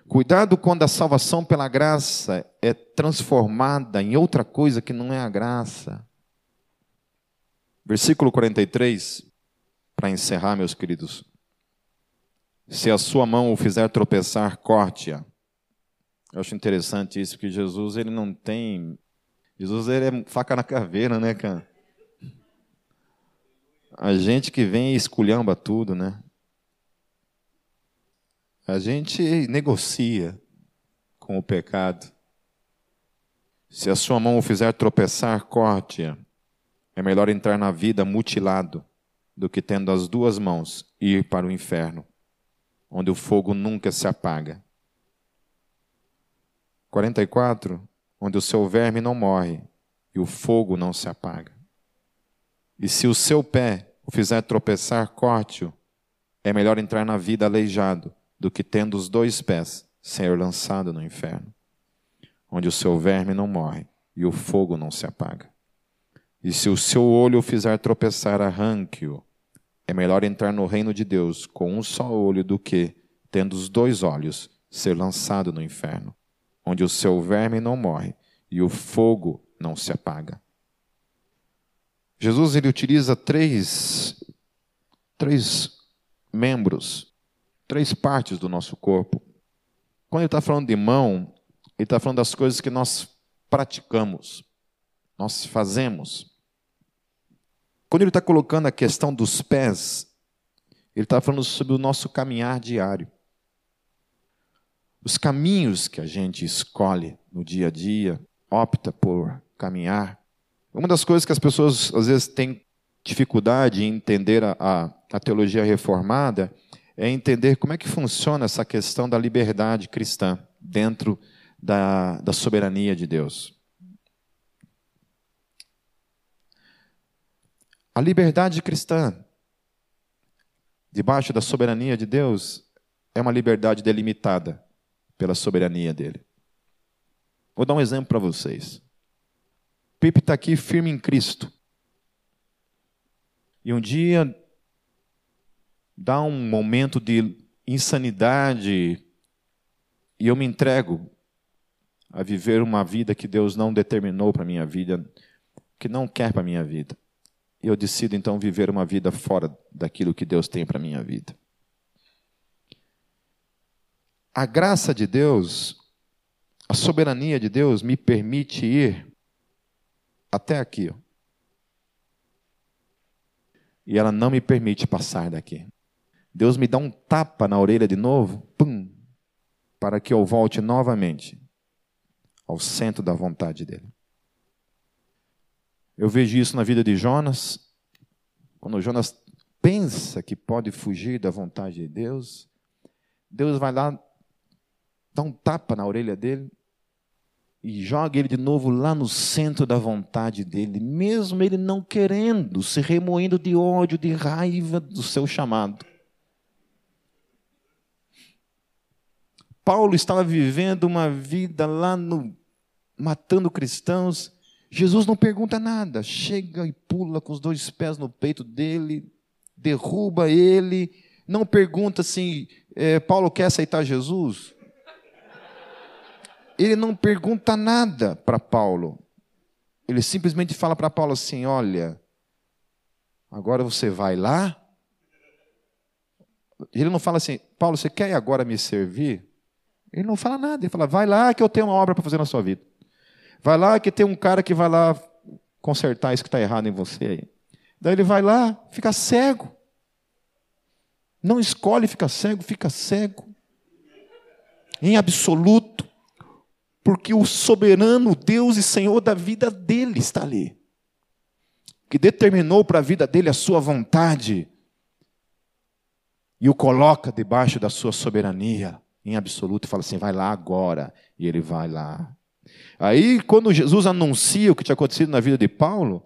Cuidado quando a salvação pela graça é transformada em outra coisa que não é a graça. Versículo 43, para encerrar, meus queridos. Se a sua mão o fizer tropeçar, corte-a. Eu acho interessante isso, porque Jesus ele não tem. Jesus ele é faca na caveira, né, cara? A gente que vem e esculhamba tudo, né? A gente negocia com o pecado. Se a sua mão o fizer tropeçar, corte-a. É melhor entrar na vida mutilado do que tendo as duas mãos ir para o inferno, onde o fogo nunca se apaga. 44. Onde o seu verme não morre e o fogo não se apaga. E se o seu pé o fizer tropeçar, corte-o. É melhor entrar na vida aleijado do que tendo os dois pés ser lançado no inferno, onde o seu verme não morre e o fogo não se apaga. E se o seu olho o fizer tropeçar, arranque-o. É melhor entrar no reino de Deus com um só olho do que, tendo os dois olhos, ser lançado no inferno, onde o seu verme não morre e o fogo não se apaga. Jesus ele utiliza três, três membros, três partes do nosso corpo. Quando ele está falando de mão, ele está falando das coisas que nós praticamos, nós fazemos. Quando ele está colocando a questão dos pés, ele está falando sobre o nosso caminhar diário. Os caminhos que a gente escolhe no dia a dia, opta por caminhar. Uma das coisas que as pessoas às vezes têm dificuldade em entender a, a, a teologia reformada é entender como é que funciona essa questão da liberdade cristã dentro da, da soberania de Deus. A liberdade cristã, debaixo da soberania de Deus, é uma liberdade delimitada pela soberania dele. Vou dar um exemplo para vocês. Pipe está aqui firme em Cristo. E um dia dá um momento de insanidade e eu me entrego a viver uma vida que Deus não determinou para minha vida, que não quer para minha vida. E eu decido então viver uma vida fora daquilo que Deus tem para minha vida. A graça de Deus, a soberania de Deus me permite ir até aqui. Ó. E ela não me permite passar daqui. Deus me dá um tapa na orelha de novo, pum, para que eu volte novamente ao centro da vontade dele. Eu vejo isso na vida de Jonas. Quando Jonas pensa que pode fugir da vontade de Deus, Deus vai lá, dá um tapa na orelha dele e joga ele de novo lá no centro da vontade dele, mesmo ele não querendo, se remoendo de ódio, de raiva do seu chamado. Paulo estava vivendo uma vida lá no matando cristãos. Jesus não pergunta nada, chega e pula com os dois pés no peito dele, derruba ele, não pergunta assim: é, Paulo quer aceitar Jesus? Ele não pergunta nada para Paulo. Ele simplesmente fala para Paulo assim: Olha, agora você vai lá. Ele não fala assim, Paulo, você quer agora me servir? Ele não fala nada, ele fala, vai lá que eu tenho uma obra para fazer na sua vida. Vai lá que tem um cara que vai lá consertar isso que está errado em você aí. Daí ele vai lá, fica cego. Não escolhe ficar cego, fica cego. Em absoluto porque o soberano Deus e Senhor da vida dele está ali, que determinou para a vida dele a sua vontade e o coloca debaixo da sua soberania em absoluto e fala assim: vai lá agora, e ele vai lá. Aí, quando Jesus anuncia o que tinha acontecido na vida de Paulo,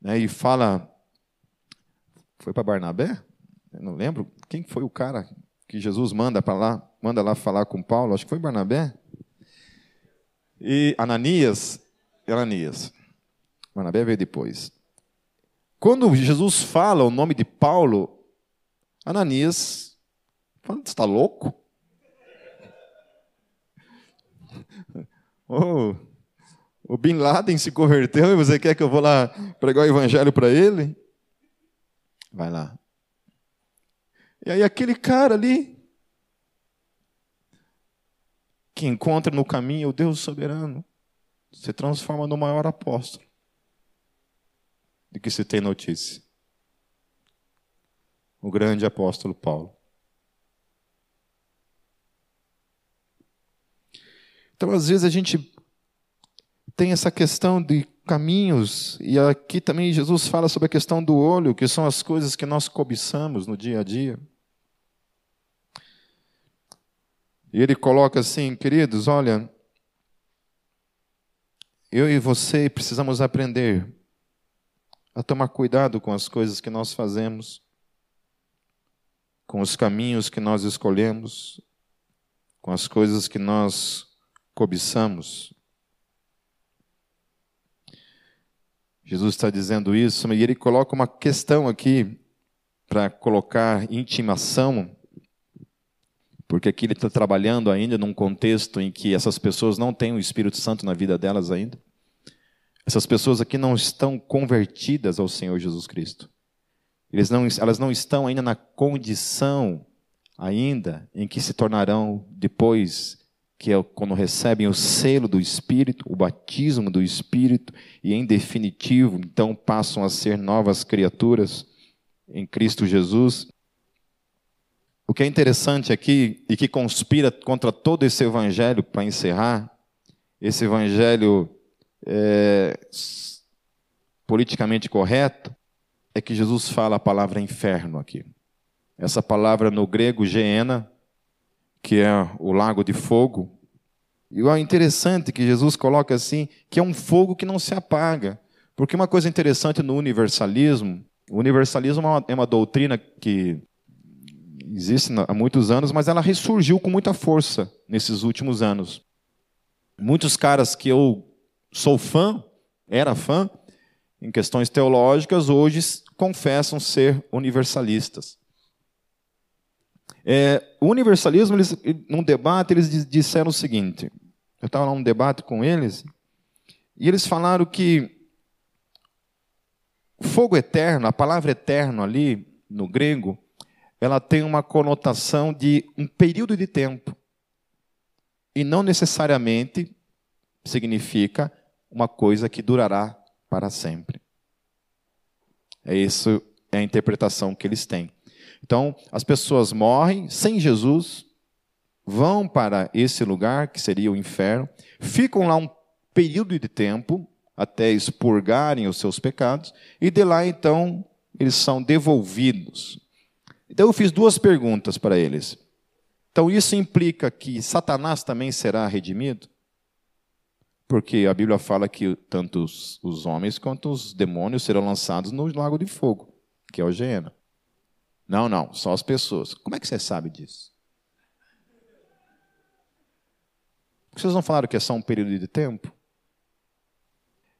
né, e fala, foi para Barnabé? Eu não lembro quem foi o cara que Jesus manda para lá, manda lá falar com Paulo. Acho que foi Barnabé. E Ananias, Ananias. Barnabé veio depois. Quando Jesus fala o nome de Paulo, Ananias fala, está louco? Oh, o Bin Laden se converteu e você quer que eu vou lá pregar o evangelho para ele? Vai lá. E aí aquele cara ali, que encontra no caminho o Deus soberano, se transforma no maior apóstolo de que se tem notícia. O grande apóstolo Paulo. Então, às vezes, a gente tem essa questão de caminhos, e aqui também Jesus fala sobre a questão do olho, que são as coisas que nós cobiçamos no dia a dia. E ele coloca assim, queridos, olha, eu e você precisamos aprender a tomar cuidado com as coisas que nós fazemos, com os caminhos que nós escolhemos, com as coisas que nós cobiçamos. Jesus está dizendo isso, e ele coloca uma questão aqui para colocar intimação porque aqui ele está trabalhando ainda num contexto em que essas pessoas não têm o Espírito Santo na vida delas ainda. Essas pessoas aqui não estão convertidas ao Senhor Jesus Cristo. Não, elas não estão ainda na condição ainda em que se tornarão depois que é quando recebem o selo do Espírito, o batismo do Espírito e em definitivo então passam a ser novas criaturas em Cristo Jesus. O que é interessante aqui e que conspira contra todo esse evangelho para encerrar, esse evangelho é, politicamente correto, é que Jesus fala a palavra inferno aqui. Essa palavra no grego, geena, que é o lago de fogo. E é interessante que Jesus coloca assim, que é um fogo que não se apaga. Porque uma coisa interessante no universalismo, o universalismo é uma, é uma doutrina que existe há muitos anos, mas ela ressurgiu com muita força nesses últimos anos. Muitos caras que eu sou fã, era fã, em questões teológicas, hoje confessam ser universalistas. É, o universalismo, eles, num debate, eles disseram o seguinte: eu estava num debate com eles, e eles falaram que fogo eterno, a palavra eterno ali, no grego, ela tem uma conotação de um período de tempo. E não necessariamente significa uma coisa que durará para sempre. É isso é a interpretação que eles têm. Então, as pessoas morrem sem Jesus, vão para esse lugar que seria o inferno, ficam lá um período de tempo até expurgarem os seus pecados e de lá então eles são devolvidos. Então eu fiz duas perguntas para eles. Então isso implica que Satanás também será redimido? Porque a Bíblia fala que tanto os, os homens quanto os demônios serão lançados no lago de fogo, que é o Geena. Não, não, só as pessoas. Como é que você sabe disso? Vocês não falaram que é só um período de tempo?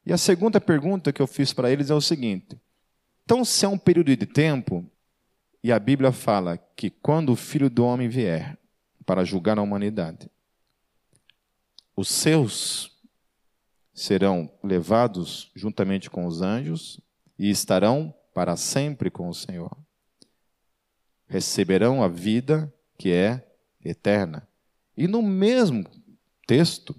E a segunda pergunta que eu fiz para eles é o seguinte: então, se é um período de tempo, e a Bíblia fala que quando o filho do homem vier para julgar a humanidade, os seus serão levados juntamente com os anjos e estarão para sempre com o Senhor. Receberão a vida que é eterna. E no mesmo texto,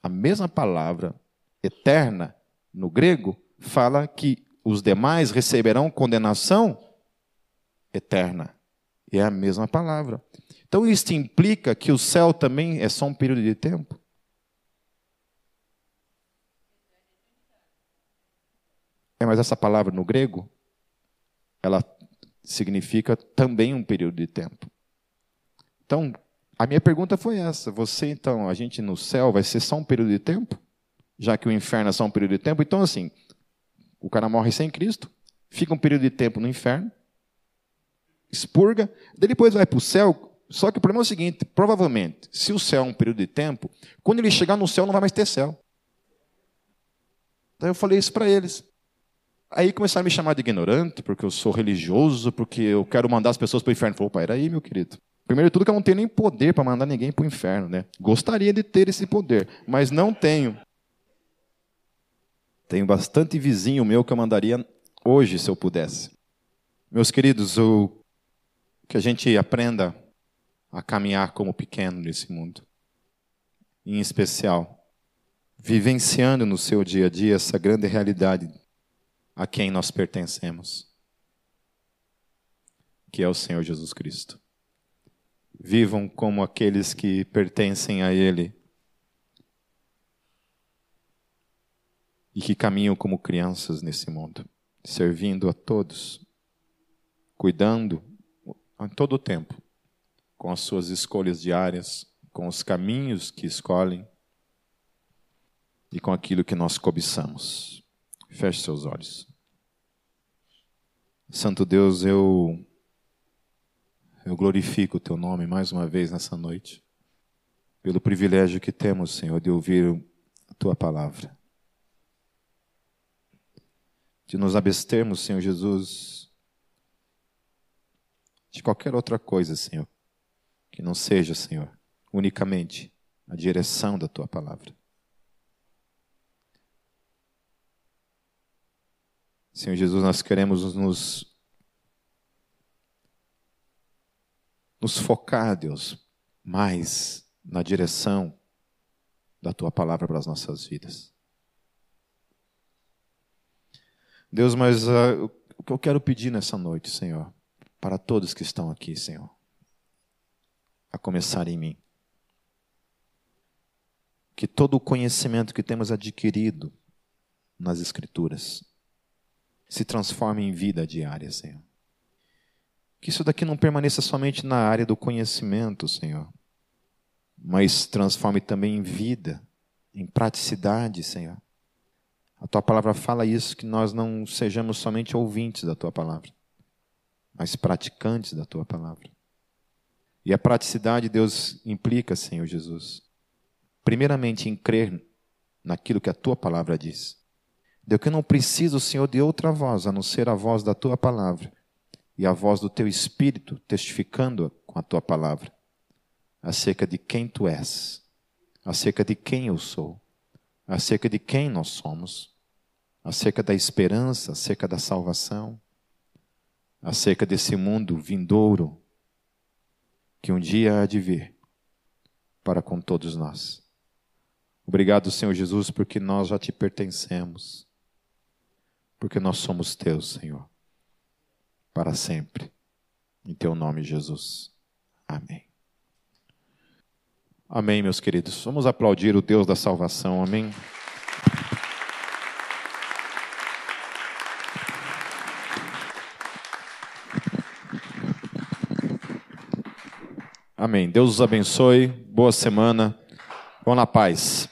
a mesma palavra, eterna, no grego, fala que os demais receberão condenação eterna. E é a mesma palavra. Então, isso implica que o céu também é só um período de tempo? É, mas essa palavra no grego, ela significa também um período de tempo. Então, a minha pergunta foi essa: você, então, a gente no céu vai ser só um período de tempo? Já que o inferno é só um período de tempo? Então, assim, o cara morre sem Cristo, fica um período de tempo no inferno, expurga, depois vai para o céu. Só que o problema é o seguinte: provavelmente, se o céu é um período de tempo, quando ele chegar no céu, não vai mais ter céu. Então eu falei isso para eles. Aí começaram a me chamar de ignorante, porque eu sou religioso, porque eu quero mandar as pessoas para o inferno. Falei, opa, era aí, meu querido. Primeiro de tudo que eu não tenho nem poder para mandar ninguém para o inferno, né? Gostaria de ter esse poder, mas não tenho. Tenho bastante vizinho meu que eu mandaria hoje, se eu pudesse. Meus queridos, o que a gente aprenda a caminhar como pequeno nesse mundo. Em especial, vivenciando no seu dia a dia essa grande realidade a quem nós pertencemos, que é o Senhor Jesus Cristo. Vivam como aqueles que pertencem a Ele e que caminham como crianças nesse mundo, servindo a todos, cuidando em todo o tempo, com as suas escolhas diárias, com os caminhos que escolhem e com aquilo que nós cobiçamos. Feche seus olhos. Santo Deus, eu eu glorifico o teu nome mais uma vez nessa noite, pelo privilégio que temos, Senhor, de ouvir a tua palavra. De nos abstermos, Senhor Jesus, de qualquer outra coisa, Senhor, que não seja, Senhor, unicamente a direção da tua palavra. Senhor Jesus, nós queremos nos nos focar, Deus, mais na direção da tua palavra para as nossas vidas. Deus, mas uh, o que eu quero pedir nessa noite, Senhor, para todos que estão aqui, Senhor, a começar em mim, que todo o conhecimento que temos adquirido nas Escrituras se transforme em vida diária, Senhor. Que isso daqui não permaneça somente na área do conhecimento, Senhor, mas transforme também em vida, em praticidade, Senhor. A tua palavra fala isso, que nós não sejamos somente ouvintes da tua palavra, mas praticantes da tua palavra. E a praticidade, Deus, implica, Senhor Jesus, primeiramente em crer naquilo que a tua palavra diz. Deus, que eu não preciso, Senhor, de outra voz, a não ser a voz da tua palavra e a voz do teu espírito testificando com a tua palavra acerca de quem tu és, acerca de quem eu sou, acerca de quem nós somos, acerca da esperança, acerca da salvação, acerca desse mundo vindouro que um dia há de vir para com todos nós. Obrigado, Senhor Jesus, porque nós já te pertencemos, porque nós somos teus, Senhor, para sempre. Em teu nome, Jesus. Amém. Amém, meus queridos. Vamos aplaudir o Deus da salvação. Amém. Amém. Deus os abençoe. Boa semana. Vão na paz.